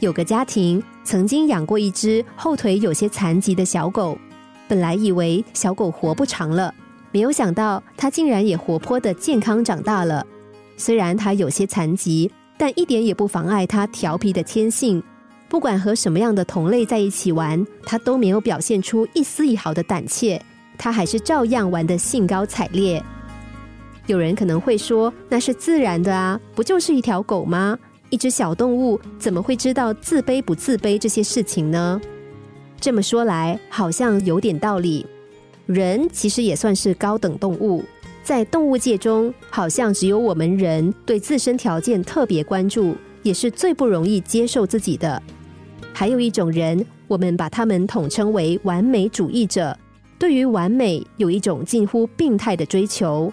有个家庭曾经养过一只后腿有些残疾的小狗，本来以为小狗活不长了，没有想到它竟然也活泼的健康长大了。虽然它有些残疾，但一点也不妨碍它调皮的天性。不管和什么样的同类在一起玩，它都没有表现出一丝一毫的胆怯，它还是照样玩得兴高采烈。有人可能会说，那是自然的啊，不就是一条狗吗？一只小动物怎么会知道自卑不自卑这些事情呢？这么说来，好像有点道理。人其实也算是高等动物，在动物界中，好像只有我们人对自身条件特别关注，也是最不容易接受自己的。还有一种人，我们把他们统称为完美主义者，对于完美有一种近乎病态的追求。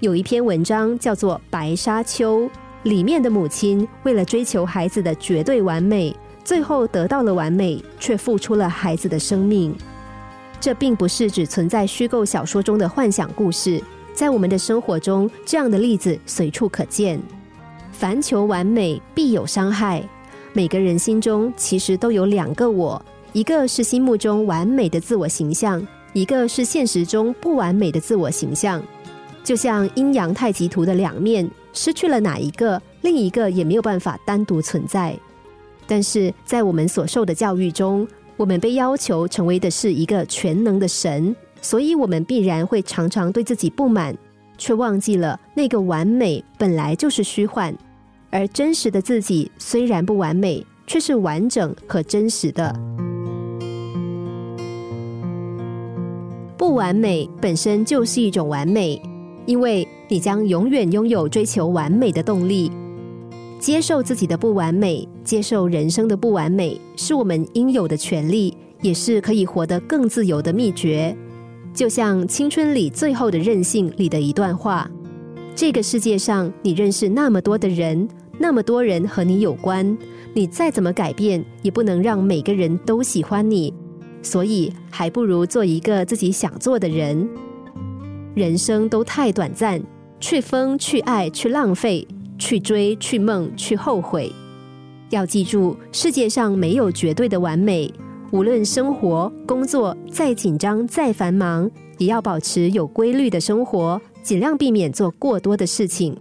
有一篇文章叫做《白沙丘》。里面的母亲为了追求孩子的绝对完美，最后得到了完美，却付出了孩子的生命。这并不是只存在虚构小说中的幻想故事，在我们的生活中，这样的例子随处可见。凡求完美，必有伤害。每个人心中其实都有两个我，一个是心目中完美的自我形象，一个是现实中不完美的自我形象。就像阴阳太极图的两面。失去了哪一个，另一个也没有办法单独存在。但是在我们所受的教育中，我们被要求成为的是一个全能的神，所以我们必然会常常对自己不满，却忘记了那个完美本来就是虚幻，而真实的自己虽然不完美，却是完整和真实的。不完美本身就是一种完美。因为你将永远拥有追求完美的动力，接受自己的不完美，接受人生的不完美，是我们应有的权利，也是可以活得更自由的秘诀。就像《青春里最后的任性》里的一段话：“这个世界上，你认识那么多的人，那么多人和你有关，你再怎么改变，也不能让每个人都喜欢你，所以还不如做一个自己想做的人。”人生都太短暂，去疯，去爱，去浪费，去追，去梦，去后悔。要记住，世界上没有绝对的完美。无论生活、工作再紧张、再繁忙，也要保持有规律的生活，尽量避免做过多的事情，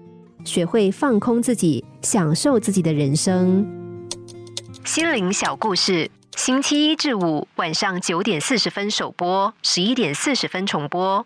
学会放空自己，享受自己的人生。心灵小故事，星期一至五晚上九点四十分首播，十一点四十分重播。